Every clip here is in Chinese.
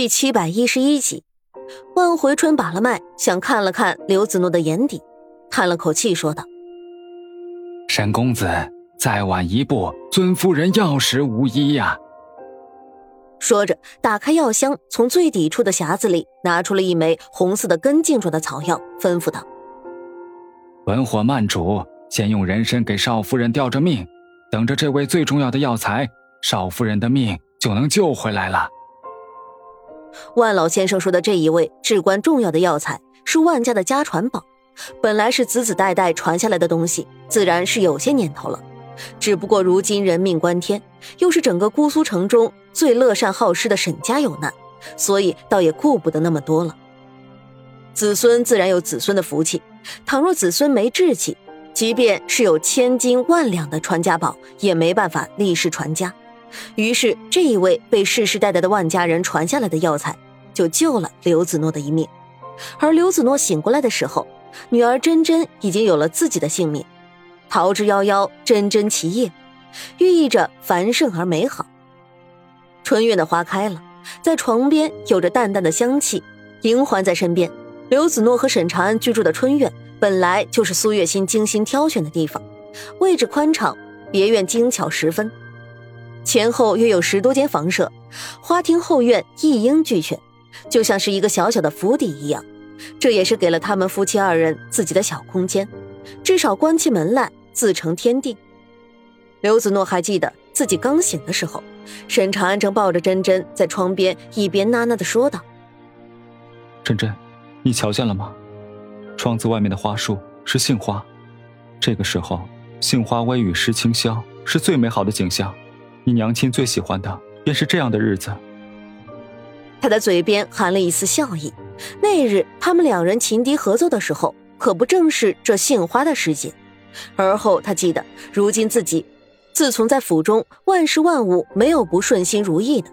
第七百一十一集，万回春把了脉，想看了看刘子诺的眼底，叹了口气说道：“沈公子，再晚一步，尊夫人药石无医呀。”说着，打开药箱，从最底处的匣子里拿出了一枚红色的根茎状的草药，吩咐道：“文火慢煮，先用人参给少夫人吊着命，等着这位最重要的药材，少夫人的命就能救回来了。”万老先生说的这一味至关重要的药材是万家的家传宝，本来是子子代代传下来的东西，自然是有些年头了。只不过如今人命关天，又是整个姑苏城中最乐善好施的沈家有难，所以倒也顾不得那么多了。子孙自然有子孙的福气，倘若子孙没志气，即便是有千金万两的传家宝，也没办法立世传家。于是，这一位被世世代代的万家人传下来的药材，就救了刘子诺的一命。而刘子诺醒过来的时候，女儿真真已经有了自己的性命。桃之夭夭，真真其叶，寓意着繁盛而美好。春院的花开了，在床边有着淡淡的香气，银环在身边。刘子诺和沈长安居住的春院，本来就是苏月心精心挑选的地方，位置宽敞，别院精巧十分。前后约有十多间房舍，花厅后院一应俱全，就像是一个小小的府邸一样。这也是给了他们夫妻二人自己的小空间，至少关起门来自成天地。刘子诺还记得自己刚醒的时候，沈长安正抱着珍珍在窗边一边呐呐的说道：“珍珍，你瞧见了吗？窗子外面的花树是杏花，这个时候杏花微雨湿清霄，是最美好的景象。”你娘亲最喜欢的便是这样的日子。他的嘴边含了一丝笑意。那日他们两人情敌合作的时候，可不正是这杏花的时节？而后他记得，如今自己自从在府中，万事万物没有不顺心如意的。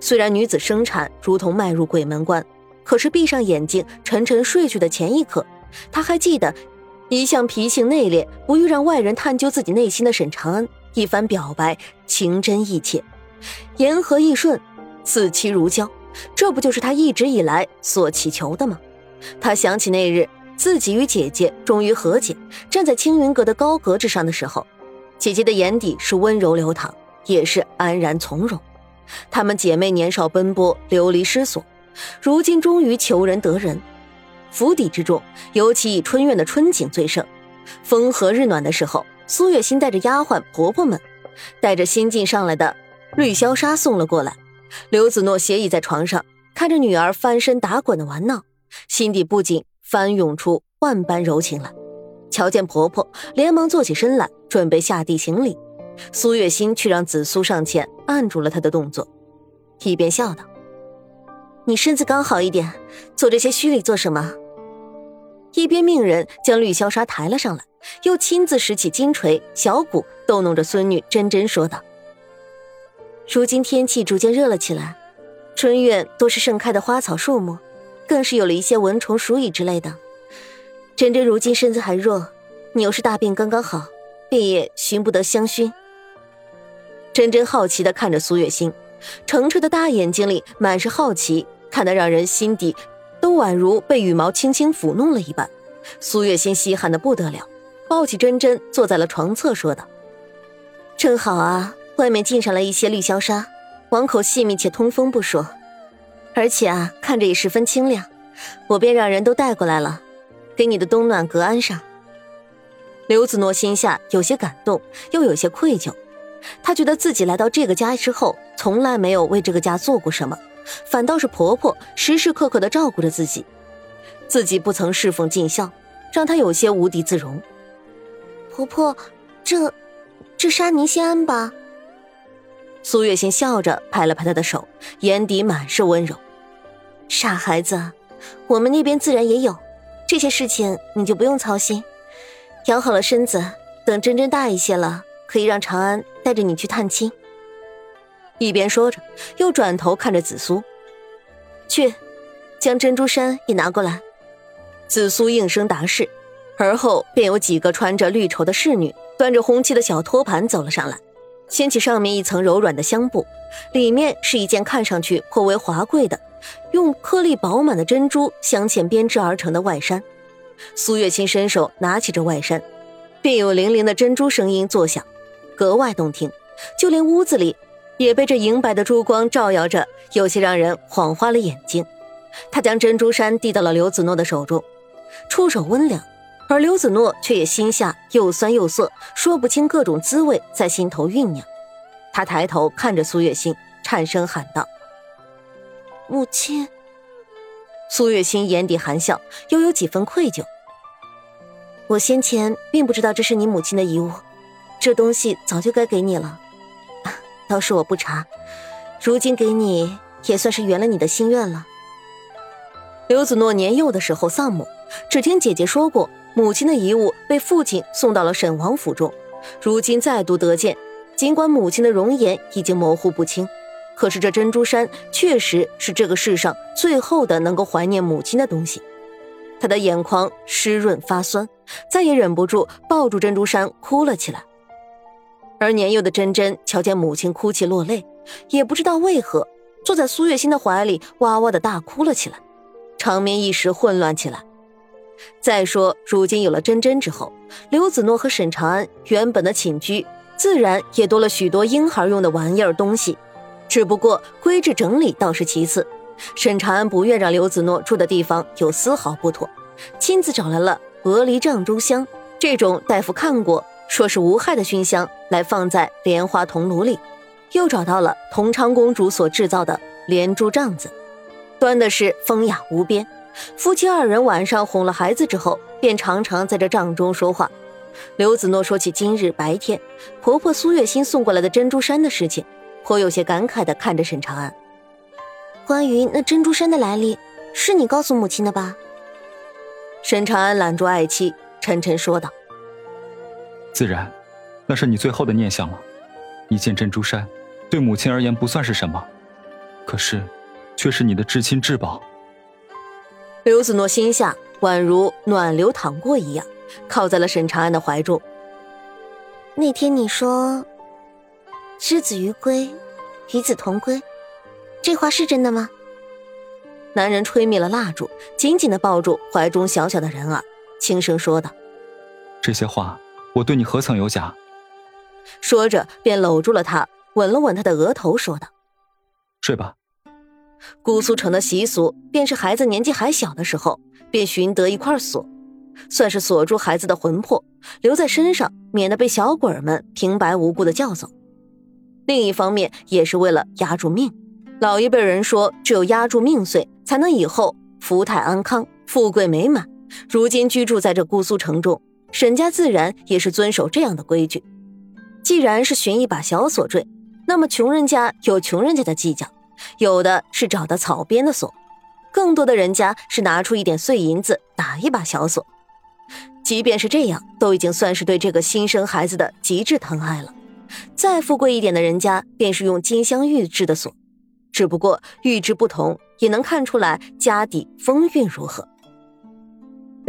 虽然女子生产如同迈入鬼门关，可是闭上眼睛沉沉睡去的前一刻，他还记得一向脾性内敛、不欲让外人探究自己内心的沈长安。一番表白，情真意切，言和意顺，似漆如胶，这不就是他一直以来所祈求的吗？他想起那日自己与姐姐终于和解，站在青云阁的高阁之上的时候，姐姐的眼底是温柔流淌，也是安然从容。她们姐妹年少奔波，流离失所，如今终于求人得人。府邸之中，尤其以春院的春景最盛，风和日暖的时候。苏月心带着丫鬟婆婆们，带着新进上来的绿箫纱送了过来。刘子诺斜倚在床上，看着女儿翻身打滚的玩闹，心底不禁翻涌出万般柔情来。瞧见婆婆，连忙坐起身来，准备下地行礼。苏月心却让紫苏上前按住了她的动作，一边笑道：“你身子刚好一点，做这些虚礼做什么？”一边命人将绿箫纱抬了上来。又亲自拾起金锤、小鼓，逗弄着孙女珍珍说道：“如今天气逐渐热了起来，春院多是盛开的花草树木，更是有了一些蚊虫鼠蚁之类的。珍珍如今身子还弱，你又是大病刚刚好，便也寻不得香薰。”珍珍好奇的看着苏月心，澄澈的大眼睛里满是好奇，看得让人心底都宛如被羽毛轻轻抚弄了一般。苏月心稀罕的不得了。抱起珍珍，坐在了床侧，说道：“正好啊，外面进上来一些绿箫纱，网口细密且通风不说，而且啊，看着也十分清亮，我便让人都带过来了，给你的冬暖阁安上。”刘子诺心下有些感动，又有些愧疚，他觉得自己来到这个家之后，从来没有为这个家做过什么，反倒是婆婆时时刻刻的照顾着自己，自己不曾侍奉尽孝，让她有些无地自容。婆婆，这，这杀您先安吧。苏月心笑着拍了拍她的手，眼底满是温柔。傻孩子，我们那边自然也有，这些事情你就不用操心。养好了身子，等珍珍大一些了，可以让长安带着你去探亲。一边说着，又转头看着紫苏，去，将珍珠衫也拿过来。紫苏应声答是。而后便有几个穿着绿绸的侍女，端着红漆的小托盘走了上来，掀起上面一层柔软的香布，里面是一件看上去颇为华贵的用颗粒饱满的珍珠镶嵌编织而成的外衫。苏月心伸手拿起这外衫，便有零零的珍珠声音作响，格外动听。就连屋子里也被这银白的珠光照耀着，有些让人晃花了眼睛。他将珍珠衫递到了刘子诺的手中，触手温凉，而刘子诺却也心下又酸又涩，说不清各种滋味在心头酝酿。他抬头看着苏月心，颤声喊道：“母亲。”苏月心眼底含笑，又有几分愧疚。我先前并不知道这是你母亲的遗物，这东西早就该给你了，倒是我不查。如今给你，也算是圆了你的心愿了。刘子诺年幼的时候丧母，只听姐姐说过，母亲的遗物被父亲送到了沈王府中，如今再度得见，尽管母亲的容颜已经模糊不清。可是这珍珠衫确实是这个世上最后的能够怀念母亲的东西，他的眼眶湿润发酸，再也忍不住抱住珍珠衫哭了起来。而年幼的珍珍瞧见母亲哭泣落泪，也不知道为何，坐在苏月心的怀里哇哇的大哭了起来，场面一时混乱起来。再说，如今有了珍珍之后，刘子诺和沈长安原本的寝居自然也多了许多婴孩用的玩意儿东西。只不过规制整理倒是其次，沈长安不愿让刘子诺住的地方有丝毫不妥，亲自找来了鹅梨帐中香这种大夫看过说是无害的熏香来放在莲花铜炉里，又找到了同昌公主所制造的莲珠帐子，端的是风雅无边。夫妻二人晚上哄了孩子之后，便常常在这帐中说话。刘子诺说起今日白天婆婆苏月心送过来的珍珠衫的事情。颇有些感慨的看着沈长安，关于那珍珠衫的来历，是你告诉母亲的吧？沈长安揽住爱妻，沉沉说道：“自然，那是你最后的念想了。一件珍珠衫，对母亲而言不算是什么，可是，却是你的至亲至宝。”刘子诺心下宛如暖流淌过一样，靠在了沈长安的怀中。那天你说。之子于归，与子同归，这话是真的吗？男人吹灭了蜡烛，紧紧的抱住怀中小小的人儿，轻声说道：“这些话，我对你何曾有假？”说着，便搂住了他，吻了吻他的额头，说道：“睡吧。”姑苏城的习俗，便是孩子年纪还小的时候，便寻得一块锁，算是锁住孩子的魂魄，留在身上，免得被小鬼们平白无故的叫走。另一方面，也是为了压住命。老一辈人说，只有压住命岁，才能以后福泰安康、富贵美满。如今居住在这姑苏城中，沈家自然也是遵守这样的规矩。既然是寻一把小锁坠，那么穷人家有穷人家的计较，有的是找的草编的锁，更多的人家是拿出一点碎银子打一把小锁。即便是这样，都已经算是对这个新生孩子的极致疼爱了。再富贵一点的人家，便是用金镶玉制的锁，只不过玉质不同，也能看出来家底风韵如何。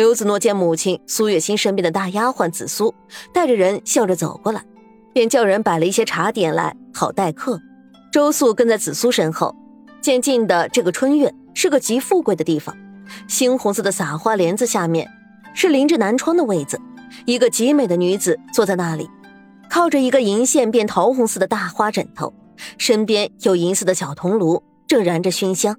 刘子诺见母亲苏月心身边的大丫鬟紫苏带着人笑着走过来，便叫人摆了一些茶点来，好待客。周素跟在紫苏身后，渐进的这个春院是个极富贵的地方，猩红色的撒花帘子下面是临着南窗的位子，一个极美的女子坐在那里。靠着一个银线变桃红色的大花枕头，身边有银色的小铜炉，正燃着熏香。